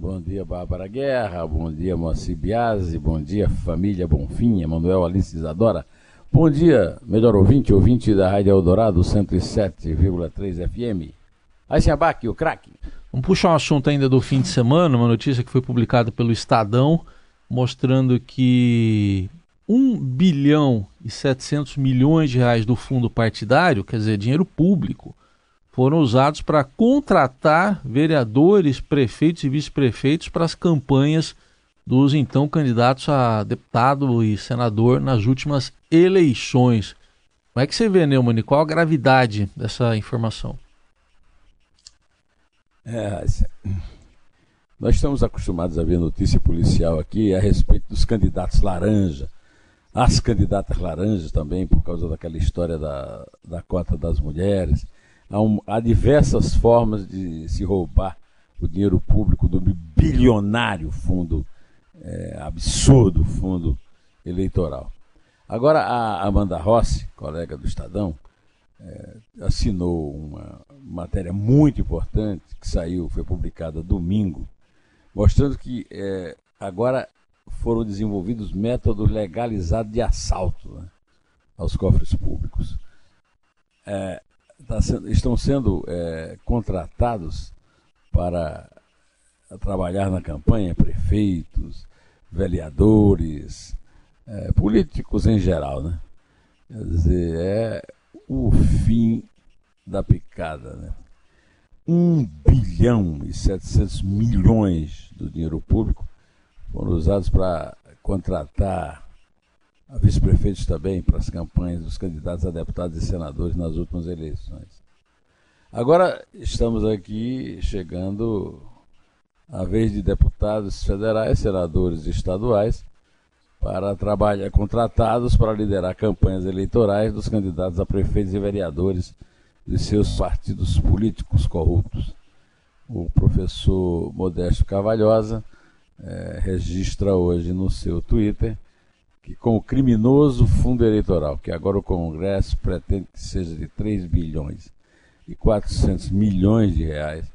Bom dia, Bárbara Guerra. Bom dia, Moacir Biasi. Bom dia, família Bonfim, Emanuel Alice Isadora. Bom dia, melhor ouvinte, ouvinte da Rádio Eldorado 107,3 FM. Abaque, o craque. Vamos puxar um assunto ainda do fim de semana, uma notícia que foi publicada pelo Estadão, mostrando que 1 bilhão e 700 milhões de reais do fundo partidário, quer dizer, dinheiro público, foram usados para contratar vereadores, prefeitos e vice-prefeitos para as campanhas dos então candidatos a deputado e senador nas últimas eleições. Como é que você vê, Neumann? Qual a gravidade dessa informação? É, nós estamos acostumados a ver notícia policial aqui a respeito dos candidatos laranja, as candidatas laranjas também, por causa daquela história da, da cota das mulheres há, um, há diversas formas de se roubar o dinheiro público do bilionário fundo, é, absurdo fundo eleitoral. Agora, a Amanda Rossi, colega do Estadão, é, assinou uma matéria muito importante que saiu, foi publicada domingo, mostrando que é, agora foram desenvolvidos métodos legalizados de assalto né, aos cofres públicos. É, tá sendo, estão sendo é, contratados para trabalhar na campanha prefeitos, vereadores, é, políticos em geral, né? Quer dizer, é o fim da picada, né? 1 bilhão e 700 milhões do dinheiro público foram usados para contratar vice-prefeitos também para as campanhas dos candidatos a deputados e senadores nas últimas eleições. Agora estamos aqui chegando a vez de deputados federais, senadores estaduais, para trabalhar contratados para liderar campanhas eleitorais dos candidatos a prefeitos e vereadores de seus partidos políticos corruptos. O professor Modesto Cavalhosa eh, registra hoje no seu Twitter com o criminoso fundo eleitoral, que agora o Congresso pretende que seja de 3 bilhões e 400 milhões de reais,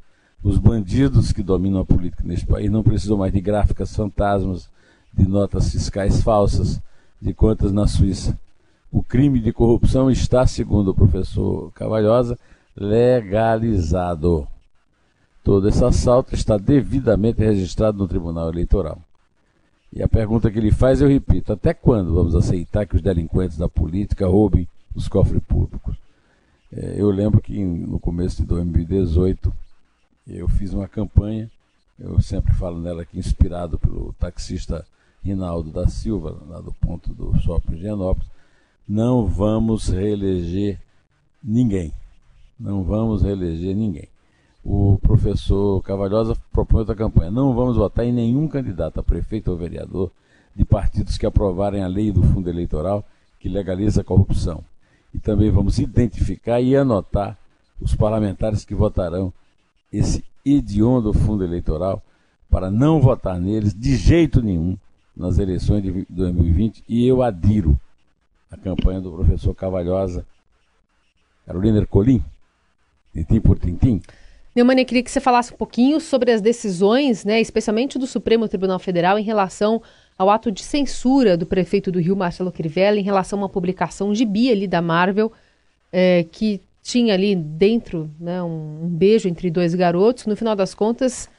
os bandidos que dominam a política neste país não precisam mais de gráficas fantasmas, de notas fiscais falsas, de contas na Suíça. O crime de corrupção está, segundo o professor Cavalhosa, legalizado. Todo esse assalto está devidamente registrado no Tribunal Eleitoral. E a pergunta que ele faz, eu repito: até quando vamos aceitar que os delinquentes da política roubem os cofres públicos? É, eu lembro que no começo de 2018 eu fiz uma campanha, eu sempre falo nela aqui, inspirado pelo taxista Rinaldo da Silva, lá do ponto do Shopping Genópolis. Não vamos reeleger ninguém. Não vamos reeleger ninguém o professor Cavalhosa propõe outra campanha. Não vamos votar em nenhum candidato a prefeito ou vereador de partidos que aprovarem a lei do fundo eleitoral que legaliza a corrupção. E também vamos identificar e anotar os parlamentares que votarão esse hediondo fundo eleitoral para não votar neles de jeito nenhum nas eleições de 2020 e eu adiro a campanha do professor Cavalhosa Carolina Ercolim, tintim por tintim, Neumann, queria que você falasse um pouquinho sobre as decisões, né, especialmente do Supremo Tribunal Federal, em relação ao ato de censura do prefeito do Rio, Marcelo Crivella, em relação a uma publicação de Bia ali da Marvel, é, que tinha ali dentro né, um, um, beijo entre dois garotos. No final das contas,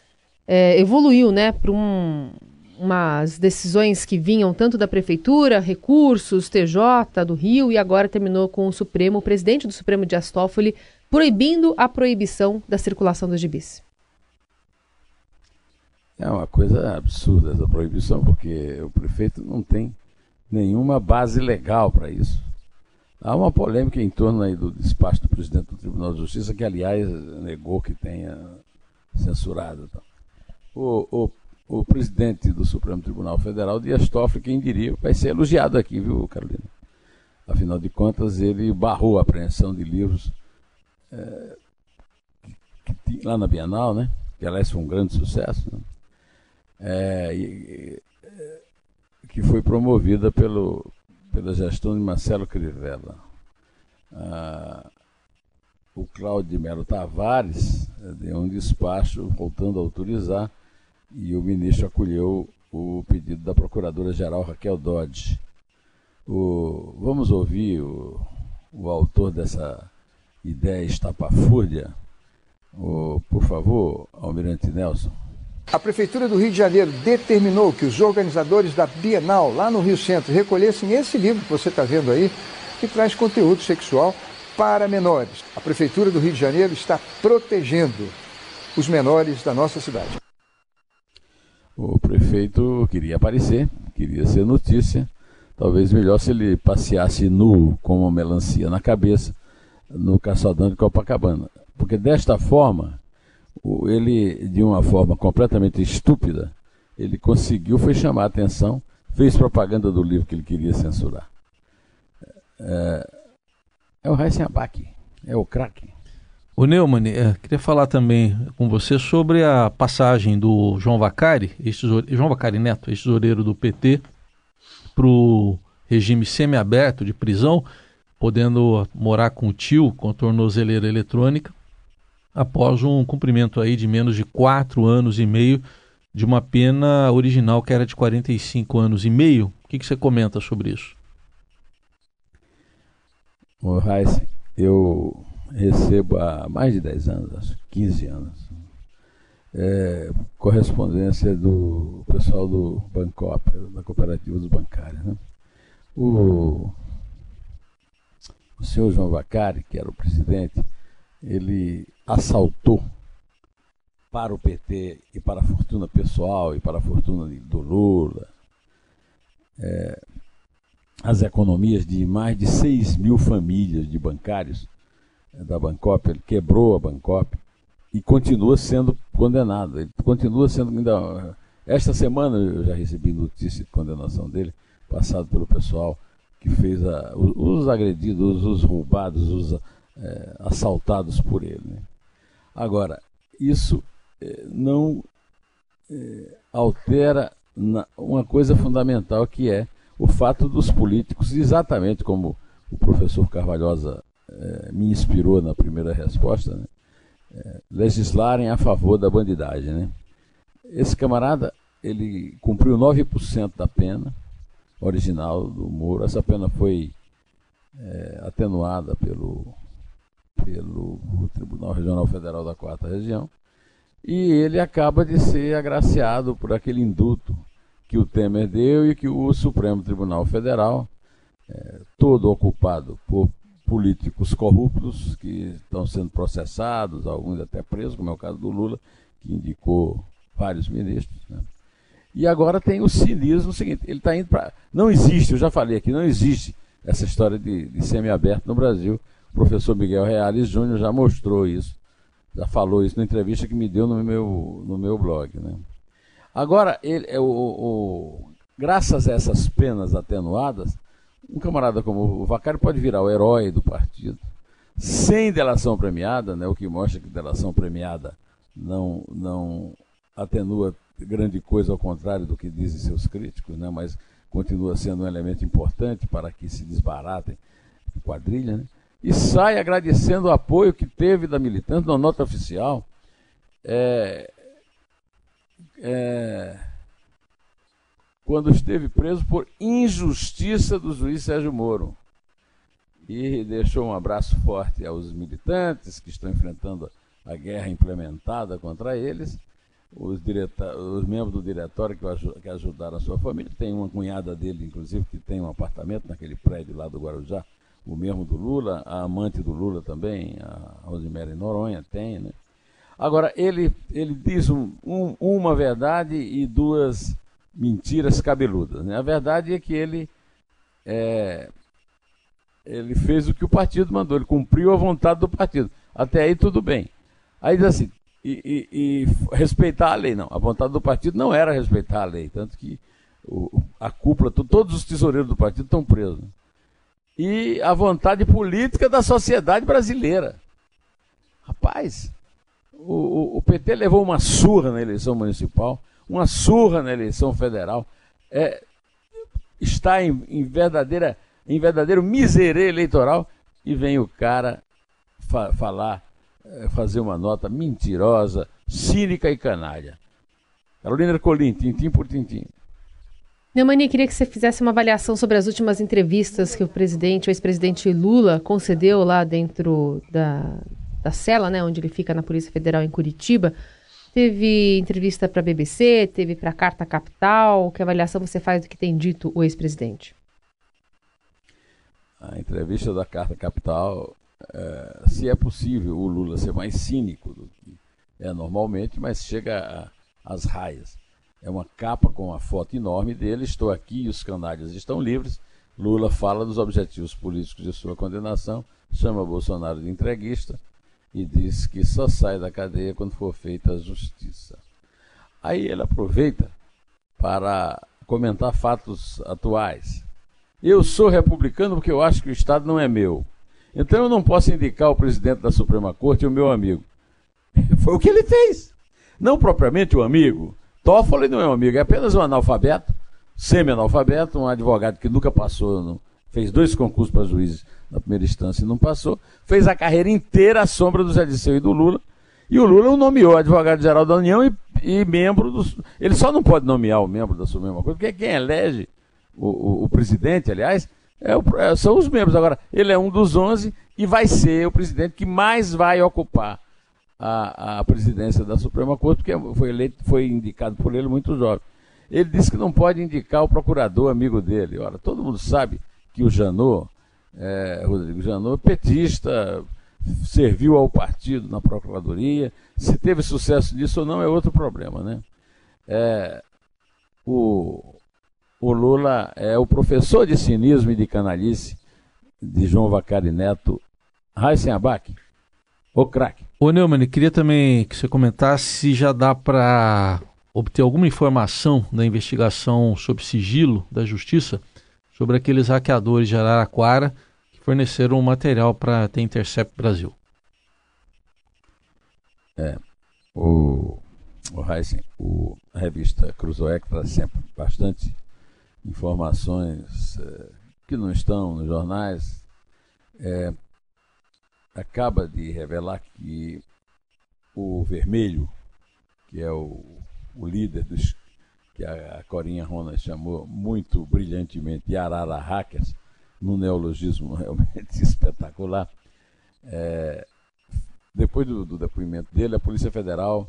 é, evoluiu né, para um, umas decisões que vinham tanto da Prefeitura, recursos, TJ do Rio, e agora terminou com o Supremo, o presidente do Supremo, Dias Toffoli, proibindo a proibição da circulação dos gibis. É uma coisa absurda essa proibição, porque o prefeito não tem nenhuma base legal para isso. Há uma polêmica em torno aí do despacho do presidente do Tribunal de Justiça, que aliás negou que tenha censurado. O, o, o presidente do Supremo Tribunal Federal, Dias Toffoli, quem diria, vai ser elogiado aqui, viu, Carolina? Afinal de contas, ele barrou a apreensão de livros é, lá na Bienal, né? que aliás foi um grande sucesso, né? é, e, que foi promovida pelo, pela gestão de Marcelo Crivella. Ah, o Cláudio de Melo Tavares eh, deu um despacho voltando a autorizar e o ministro acolheu o pedido da procuradora-geral Raquel Dodge. O, vamos ouvir o, o autor dessa ideia estapafúrdia, o, por favor, Almirante Nelson. A Prefeitura do Rio de Janeiro determinou que os organizadores da Bienal, lá no Rio Centro, recolhessem esse livro que você está vendo aí, que traz conteúdo sexual para menores. A Prefeitura do Rio de Janeiro está protegendo os menores da nossa cidade. O prefeito queria aparecer, queria ser notícia. Talvez melhor se ele passeasse nu com uma melancia na cabeça no caçadão de Copacabana. Porque desta forma, ele, de uma forma completamente estúpida, ele conseguiu foi chamar a atenção, fez propaganda do livro que ele queria censurar. É, é o Heisen Abac, é o craque. O Neumann, é, queria falar também com você sobre a passagem do João Vacari, João Vacari Neto, ex-tesoureiro do PT, para o regime semiaberto de prisão, podendo morar com o tio com tornozeleira eletrônica, após um cumprimento aí de menos de quatro anos e meio de uma pena original que era de 45 anos e meio. O que, que você comenta sobre isso? O Heisen, eu recebo há mais de 10 anos, 15 anos, é, correspondência do pessoal do Bancop, da cooperativa dos bancários. Né? O, o senhor João Vacari, que era o presidente, ele assaltou para o PT e para a fortuna pessoal e para a fortuna do Lula é, as economias de mais de 6 mil famílias de bancários da Bancop, ele quebrou a Bancop e continua sendo condenado. Ele continua sendo ainda. Esta semana eu já recebi notícia de condenação dele, passado pelo pessoal que fez a, os agredidos, os roubados, os é, assaltados por ele. Né? Agora, isso é, não é, altera na, uma coisa fundamental que é o fato dos políticos, exatamente como o professor Carvalhosa me inspirou na primeira resposta, né? legislarem a favor da bandidagem. Né? Esse camarada, ele cumpriu 9% da pena original do Moro. Essa pena foi é, atenuada pelo, pelo Tribunal Regional Federal da Quarta Região. E ele acaba de ser agraciado por aquele induto que o Temer deu e que o Supremo Tribunal Federal, é, todo ocupado por políticos corruptos que estão sendo processados, alguns até presos, como é o caso do Lula, que indicou vários ministros. Né? E agora tem o cinismo seguinte: ele está indo para. Não existe, eu já falei aqui, não existe essa história de, de semiaberto no Brasil. O professor Miguel Reales Júnior já mostrou isso, já falou isso na entrevista que me deu no meu, no meu blog. Né? Agora, ele, é o, o, graças a essas penas atenuadas, um camarada como o Vacari pode virar o herói do partido, sem delação premiada, né, o que mostra que delação premiada não, não atenua grande coisa ao contrário do que dizem seus críticos, né, mas continua sendo um elemento importante para que se desbaratem quadrilha, né, e sai agradecendo o apoio que teve da militante na nota oficial. É, é, quando esteve preso por injustiça do juiz Sérgio Moro. E deixou um abraço forte aos militantes que estão enfrentando a guerra implementada contra eles, os, os membros do diretório que, que ajudaram a sua família. Tem uma cunhada dele, inclusive, que tem um apartamento naquele prédio lá do Guarujá, o mesmo do Lula, a amante do Lula também, a Rosemary Noronha, tem, né? Agora, ele, ele diz um, um, uma verdade e duas mentiras cabeludas. Né? A verdade é que ele, é, ele fez o que o partido mandou, ele cumpriu a vontade do partido. Até aí tudo bem. Aí diz assim: e, e, e, respeitar a lei, não. A vontade do partido não era respeitar a lei, tanto que o, a cúpula, todos os tesoureiros do partido estão presos. E a vontade política da sociedade brasileira. Rapaz, o, o, PT levou uma surra na eleição municipal, uma surra na eleição federal. É, está em, em, verdadeira, em verdadeiro miserê eleitoral e vem o cara fa falar, fazer uma nota mentirosa, cínica e canalha. Carolina Ercolim, tintim por tintim. Neumani, queria que você fizesse uma avaliação sobre as últimas entrevistas que o presidente, o ex-presidente Lula, concedeu lá dentro da, da cela, né, onde ele fica na Polícia Federal em Curitiba. Teve entrevista para a BBC, teve para a Carta Capital. Que avaliação você faz do que tem dito o ex-presidente? A entrevista da Carta Capital, é, se é possível o Lula ser mais cínico do que é normalmente, mas chega às raias. É uma capa com uma foto enorme dele. Estou aqui e os canalhas estão livres. Lula fala dos objetivos políticos de sua condenação, chama Bolsonaro de entreguista e diz que só sai da cadeia quando for feita a justiça. Aí ele aproveita para comentar fatos atuais. Eu sou republicano porque eu acho que o Estado não é meu. Então eu não posso indicar o presidente da Suprema Corte o meu amigo. Foi o que ele fez. Não propriamente o amigo, Toffoli não é um amigo, é apenas um analfabeto, semi-analfabeto, um advogado que nunca passou, fez dois concursos para juízes na primeira instância e não passou, fez a carreira inteira à sombra do Zé Disseu e do Lula, e o Lula o nomeou advogado-geral da União e, e, membro do. Ele só não pode nomear o membro da Suprema Corte, porque quem elege o, o, o presidente, aliás, é, são os membros. Agora, ele é um dos 11 e vai ser o presidente que mais vai ocupar a, a presidência da Suprema Corte, porque foi, eleito, foi indicado por ele muito jovem. Ele disse que não pode indicar o procurador amigo dele. Ora, todo mundo sabe que o Janot, é, Rodrigo Janot, petista, serviu ao partido na Procuradoria. Se teve sucesso nisso ou não é outro problema, né? É, o, o Lula é o professor de cinismo e de canalice de João Vacari Neto, Raíssen Abac, o craque. Ô Neumann, queria também que você comentasse se já dá para obter alguma informação da investigação sob sigilo da Justiça sobre aqueles hackeadores de Araraquara que forneceram material para ter Intercept Brasil. É, o, o Heisen, o, a revista Cruzoé traz sempre bastante informações é, que não estão nos jornais, é, acaba de revelar que o Vermelho, que é o, o líder dos que a, a Corinha Rona chamou muito brilhantemente de Arara Hackers, num neologismo realmente espetacular, é, depois do, do, depoimento dele, a Polícia Federal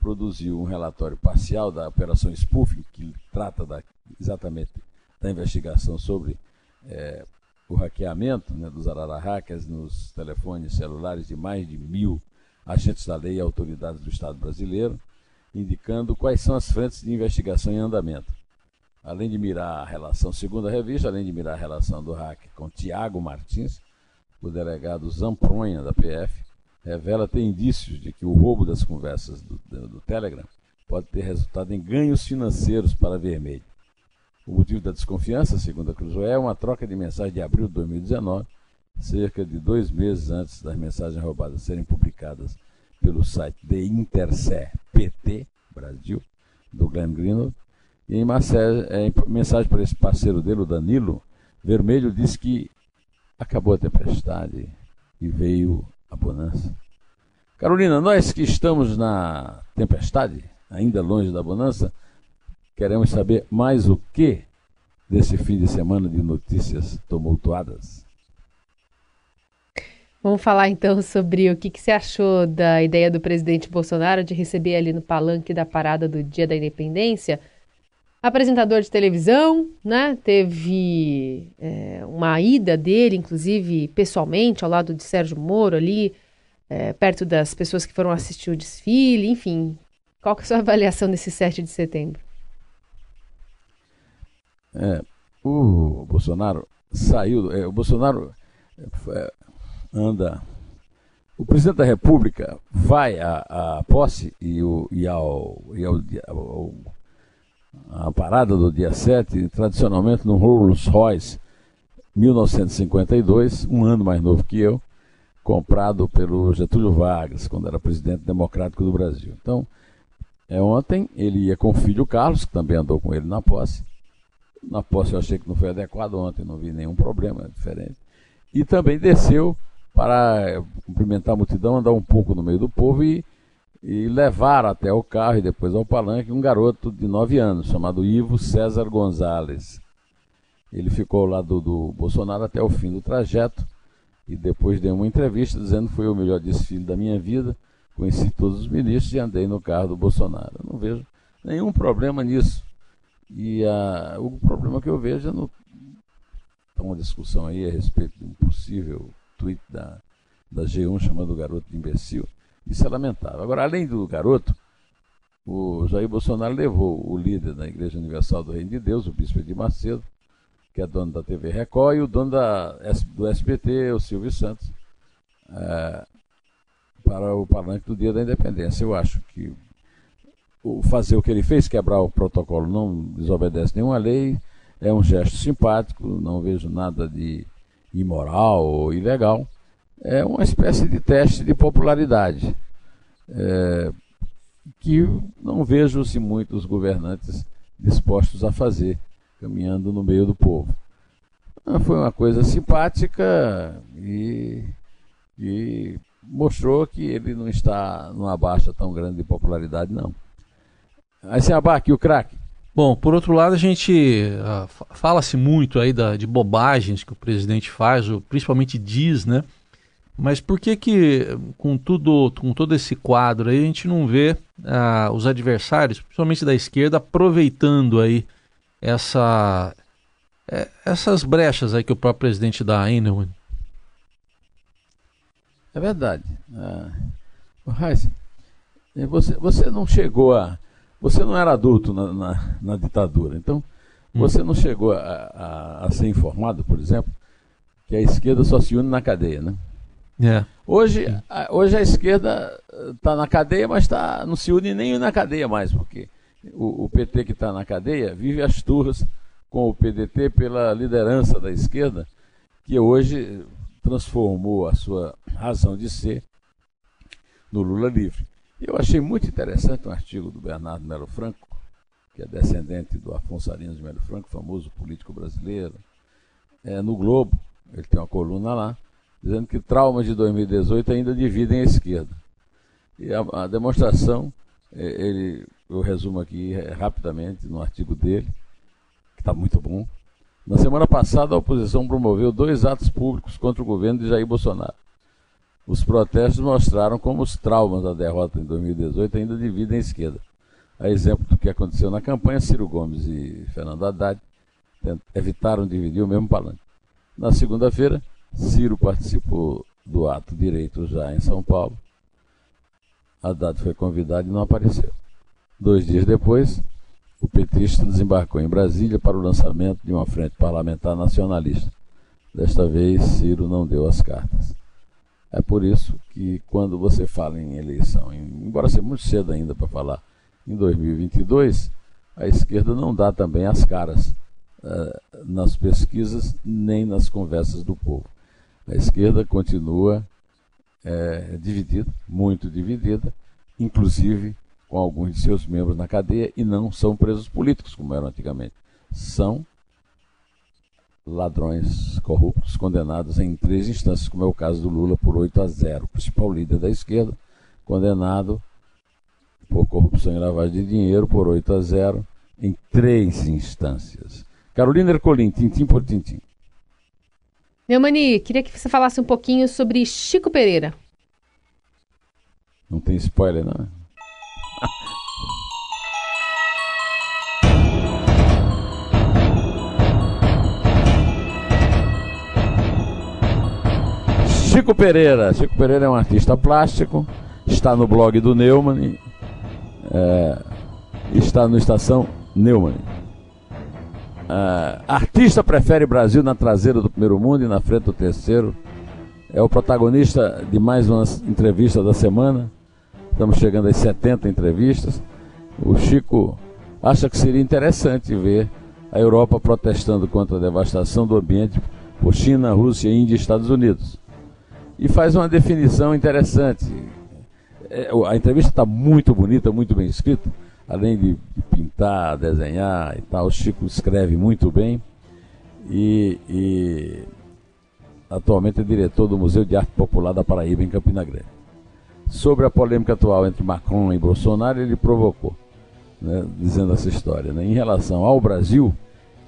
produziu um relatório parcial da Operação Spoofing, que trata da, exatamente da investigação sobre é, o hackeamento né, dos Arara Hackers nos telefones celulares de mais de mil agentes da lei e autoridades do Estado brasileiro, indicando quais são as frentes de investigação em andamento. Além de mirar a relação, segundo a revista, além de mirar a relação do hacker com Tiago Martins, o delegado Zampronha da PF revela ter indícios de que o roubo das conversas do, do, do Telegram pode ter resultado em ganhos financeiros para Vermelho. O motivo da desconfiança, segundo a Cruzoé, é uma troca de mensagens de abril de 2019, cerca de dois meses antes das mensagens roubadas serem publicadas pelo site The Intercept PT Brasil, do Glenn Greenwald. E em, é, mensagem para esse parceiro dele, o Danilo, Vermelho disse que acabou a tempestade e veio a bonança. Carolina, nós que estamos na tempestade, ainda longe da bonança, Queremos saber mais o que desse fim de semana de notícias tumultuadas. Vamos falar então sobre o que, que você achou da ideia do presidente Bolsonaro de receber ali no palanque da parada do Dia da Independência apresentador de televisão, né? Teve é, uma ida dele, inclusive pessoalmente, ao lado de Sérgio Moro ali, é, perto das pessoas que foram assistir o desfile, enfim. Qual que é a sua avaliação desse 7 de setembro? É, o Bolsonaro saiu. É, o Bolsonaro é, anda o presidente da República vai à, à posse e, o, e, ao, e ao, ao, parada do dia 7, tradicionalmente no Rolls Royce 1952, um ano mais novo que eu, comprado pelo Getúlio Vargas, quando era presidente democrático do Brasil. Então, é, ontem ele ia com o filho Carlos, que também andou com ele na posse. Na posse eu achei que não foi adequado ontem, não vi nenhum problema é diferente. E também desceu para cumprimentar a multidão, andar um pouco no meio do povo e, e levar até o carro e depois ao palanque um garoto de 9 anos, chamado Ivo César Gonzalez. Ele ficou ao lado do Bolsonaro até o fim do trajeto e depois deu uma entrevista dizendo que foi o melhor desfile da minha vida, conheci todos os ministros e andei no carro do Bolsonaro. Eu não vejo nenhum problema nisso. E a, o problema que eu vejo é no, uma discussão aí a respeito de um possível tweet da, da G1 chamando o garoto de imbecil. Isso é lamentável. Agora, além do garoto, o Jair Bolsonaro levou o líder da Igreja Universal do Reino de Deus, o bispo de Macedo, que é dono da TV Record, e o dono da, do SBT, o Silvio Santos, é, para o palanque do Dia da Independência. Eu acho que fazer o que ele fez, quebrar o protocolo, não desobedece nenhuma lei, é um gesto simpático, não vejo nada de imoral ou ilegal, é uma espécie de teste de popularidade, é, que não vejo-se muitos governantes dispostos a fazer, caminhando no meio do povo. Ah, foi uma coisa simpática e, e mostrou que ele não está numa baixa tão grande de popularidade, não. Aí se abaque o craque. Bom, por outro lado, a gente uh, fala-se muito aí da, de bobagens que o presidente faz, ou principalmente diz, né? Mas por que que, com tudo, com todo esse quadro aí, a gente não vê uh, os adversários, principalmente da esquerda, aproveitando aí essa, é, essas brechas aí que o próprio presidente dá, hein, Neumann? É verdade. Ah, você, você não chegou a você não era adulto na, na, na ditadura, então hum. você não chegou a, a, a, ser informado, por exemplo, que a esquerda só se une na cadeia, né? É. Hoje, a, hoje a esquerda está na cadeia, mas tá, não se une nem na cadeia mais, porque o, o PT que está na cadeia vive as turras com o PDT pela liderança da esquerda, que hoje transformou a sua razão de ser no Lula livre. Eu achei muito interessante um artigo do Bernardo Melo Franco, que é descendente do Afonso Arinas de Melo Franco, famoso político brasileiro, é, no Globo, ele tem uma coluna lá, dizendo que traumas de 2018 ainda dividem a esquerda. E a, a demonstração, é, ele, eu resumo aqui é, rapidamente no artigo dele, que está muito bom. Na semana passada, a oposição promoveu dois atos públicos contra o governo de Jair Bolsonaro. Os protestos mostraram como os traumas da derrota em 2018 ainda dividem a esquerda. A exemplo do que aconteceu na campanha, Ciro Gomes e Fernando Haddad evitaram dividir o mesmo palanque. Na segunda-feira, Ciro participou do ato direito já em São Paulo. Haddad foi convidado e não apareceu. Dois dias depois, o petista desembarcou em Brasília para o lançamento de uma frente parlamentar nacionalista. Desta vez, Ciro não deu as cartas. É por isso que quando você fala em eleição, embora seja muito cedo ainda para falar em 2022, a esquerda não dá também as caras uh, nas pesquisas nem nas conversas do povo. A esquerda continua é, dividida, muito dividida, inclusive com alguns de seus membros na cadeia e não são presos políticos como eram antigamente. São ladrões corruptos condenados em três instâncias, como é o caso do Lula por 8 a 0, o principal líder da esquerda, condenado por corrupção e lavagem de dinheiro por 8 a 0 em três instâncias. Carolina Ercolim, tintim por tintim. Neumani, queria que você falasse um pouquinho sobre Chico Pereira. Não tem spoiler, não? Chico Pereira. Chico Pereira é um artista plástico, está no blog do Neumann, é, está no Estação Neumann. É, artista prefere Brasil na traseira do primeiro mundo e na frente do terceiro. é o protagonista de mais uma entrevista da semana. Estamos chegando às 70 entrevistas. O Chico acha que seria interessante ver a Europa protestando contra a devastação do ambiente por China, Rússia, Índia e Estados Unidos. E faz uma definição interessante. É, a entrevista está muito bonita, muito bem escrita. Além de pintar, desenhar e tal, o Chico escreve muito bem. E, e atualmente é diretor do Museu de Arte Popular da Paraíba, em Campina Grande. Sobre a polêmica atual entre Macron e Bolsonaro, ele provocou, né, dizendo essa história. Né? Em relação ao Brasil,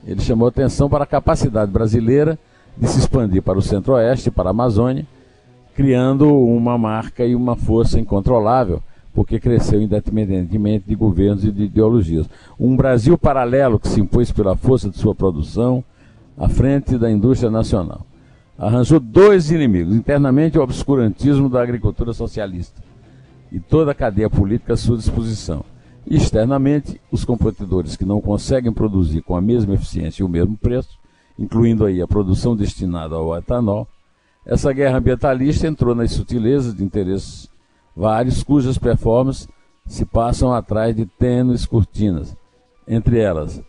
ele chamou atenção para a capacidade brasileira de se expandir para o centro-oeste, para a Amazônia, criando uma marca e uma força incontrolável, porque cresceu independentemente de governos e de ideologias. Um Brasil paralelo que se impôs pela força de sua produção à frente da indústria nacional arranjou dois inimigos. Internamente, o obscurantismo da agricultura socialista e toda a cadeia política à sua disposição. Externamente, os competidores que não conseguem produzir com a mesma eficiência e o mesmo preço, incluindo aí a produção destinada ao etanol. Essa guerra ambientalista entrou nas sutilezas de interesses vários, cujas performances se passam atrás de tênues cortinas, entre elas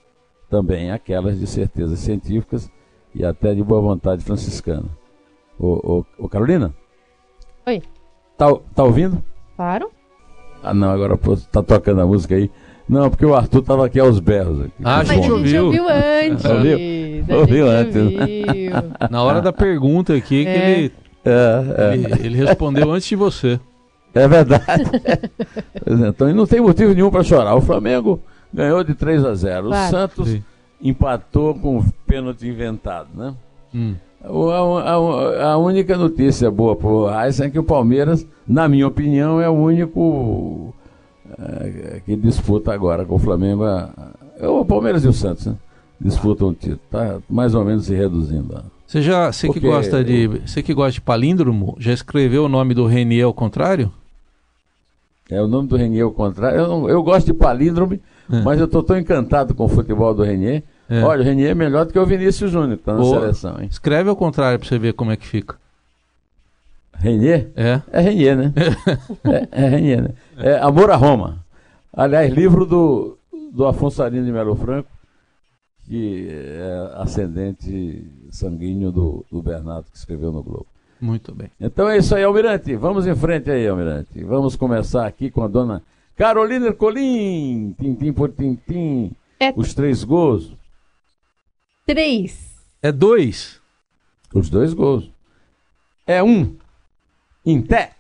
também aquelas de certezas científicas e até de boa vontade franciscana. Ô, ô, ô Carolina? Oi. Tá, tá ouvindo? Claro. Ah, não, agora pô, tá tocando a música aí. Não, porque o Arthur tava aqui aos berros. Aqui. Ah, a gente ouviu. ouviu antes. Ouviu? A Ouviu gente antes. ouviu. Na hora da pergunta aqui, que É. ele, É, ele, ele respondeu antes de você. é, é verdade. É, então, e não tem motivo nenhum para chorar. O Flamengo ganhou de 3 a 0. Claro. O Santos Sim. empatou com o pênalti inventado, né? Hum. A, a- a única notícia boa para o é que o Palmeiras, na minha opinião, é o único eh, que disputa agora com o Flamengo. a- é o Palmeiras e o Santos, né? Disputam o título. Está mais ou menos se reduzindo. ó. Você já, você que gosta de, você que gosta de palíndromo, já escreveu o nome do Renier ao contrário? É o nome do Renier ao contrário. Eu, não- eu gosto de palíndrome, É. mas eu estou tão encantado com o futebol do Renier. É. Olha, o Renier é melhor do que o Vinícius Júnior, que está na Boa. seleção. Hein? Escreve ao contrário pra você ver como é que fica. Renier? É. É Renier, né? é, é Renier, né? É Amor a Roma. Aliás, livro do, do Afonso Arino de Melo Franco, que é ascendente sanguíneo do, do Bernardo, que escreveu no Globo. Muito bem. Então é isso aí, Almirante. Vamos em frente aí, Almirante. Vamos começar aqui com a dona Carolina Ercolim. Tintim por tintim. É Os três gols. três. É dois. Os dois gols. É um. Em té.